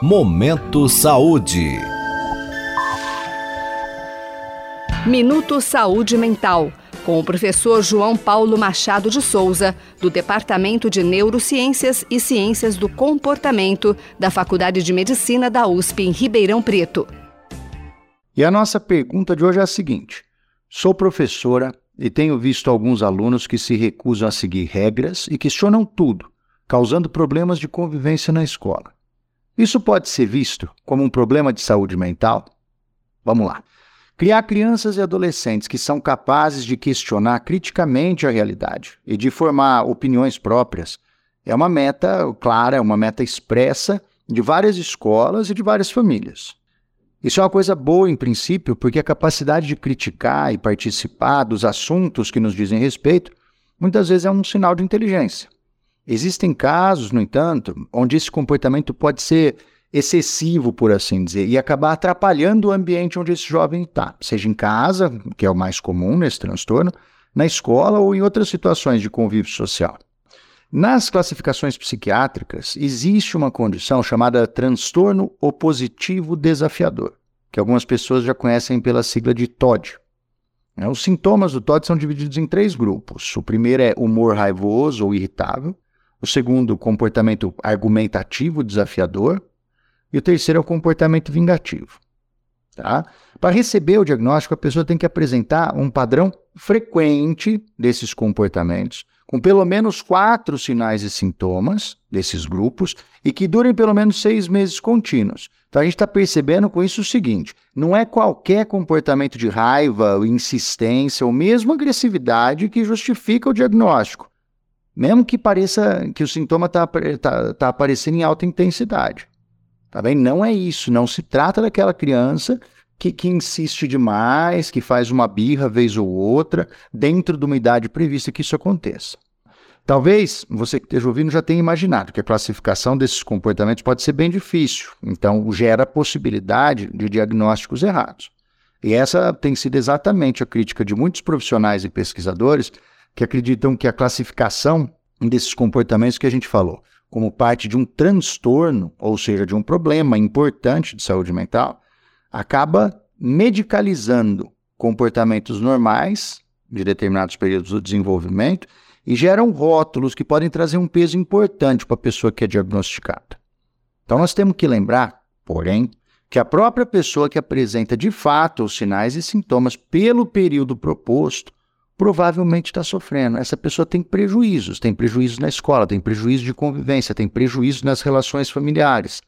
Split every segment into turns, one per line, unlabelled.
Momento Saúde.
Minuto Saúde Mental, com o professor João Paulo Machado de Souza, do Departamento de Neurociências e Ciências do Comportamento da Faculdade de Medicina da USP em Ribeirão Preto.
E a nossa pergunta de hoje é a seguinte: Sou professora e tenho visto alguns alunos que se recusam a seguir regras e questionam tudo, causando problemas de convivência na escola. Isso pode ser visto como um problema de saúde mental? Vamos lá. Criar crianças e adolescentes que são capazes de questionar criticamente a realidade e de formar opiniões próprias é uma meta clara, é uma meta expressa de várias escolas e de várias famílias. Isso é uma coisa boa em princípio, porque a capacidade de criticar e participar dos assuntos que nos dizem respeito muitas vezes é um sinal de inteligência. Existem casos, no entanto, onde esse comportamento pode ser excessivo, por assim dizer, e acabar atrapalhando o ambiente onde esse jovem está, seja em casa, que é o mais comum nesse transtorno, na escola ou em outras situações de convívio social. Nas classificações psiquiátricas, existe uma condição chamada transtorno opositivo desafiador, que algumas pessoas já conhecem pela sigla de TOD. Os sintomas do TOD são divididos em três grupos. O primeiro é humor raivoso ou irritável. O segundo, comportamento argumentativo desafiador. E o terceiro é o comportamento vingativo. Tá? Para receber o diagnóstico, a pessoa tem que apresentar um padrão frequente desses comportamentos, com pelo menos quatro sinais e sintomas desses grupos e que durem pelo menos seis meses contínuos. Então a gente está percebendo com isso o seguinte: não é qualquer comportamento de raiva, insistência ou mesmo agressividade que justifica o diagnóstico mesmo que pareça que o sintoma está tá, tá aparecendo em alta intensidade. Tá bem? Não é isso. Não se trata daquela criança que, que insiste demais, que faz uma birra vez ou outra, dentro de uma idade prevista que isso aconteça. Talvez você que esteja ouvindo já tenha imaginado que a classificação desses comportamentos pode ser bem difícil, então gera a possibilidade de diagnósticos errados. E essa tem sido exatamente a crítica de muitos profissionais e pesquisadores que acreditam que a classificação desses comportamentos que a gente falou, como parte de um transtorno, ou seja, de um problema importante de saúde mental, acaba medicalizando comportamentos normais de determinados períodos do desenvolvimento e geram rótulos que podem trazer um peso importante para a pessoa que é diagnosticada. Então nós temos que lembrar, porém, que a própria pessoa que apresenta de fato os sinais e sintomas pelo período proposto provavelmente está sofrendo. Essa pessoa tem prejuízos, tem prejuízos na escola, tem prejuízo de convivência, tem prejuízo nas relações familiares,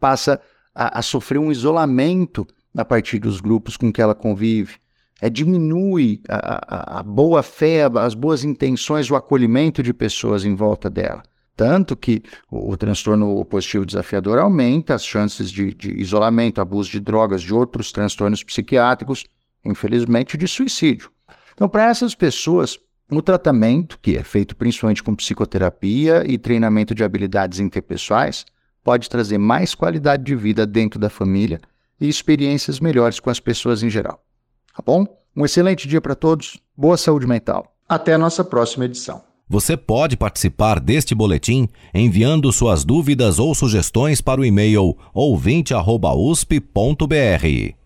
passa a, a sofrer um isolamento a partir dos grupos com que ela convive. É, diminui a, a, a boa fé, as boas intenções, o acolhimento de pessoas em volta dela. Tanto que o, o transtorno positivo desafiador aumenta as chances de, de isolamento, abuso de drogas, de outros transtornos psiquiátricos, infelizmente de suicídio. Então, para essas pessoas, o tratamento, que é feito principalmente com psicoterapia e treinamento de habilidades interpessoais, pode trazer mais qualidade de vida dentro da família e experiências melhores com as pessoas em geral. Tá bom? Um excelente dia para todos, boa saúde mental. Até a nossa próxima edição.
Você pode participar deste boletim enviando suas dúvidas ou sugestões para o e-mail ouvinte@usp.br.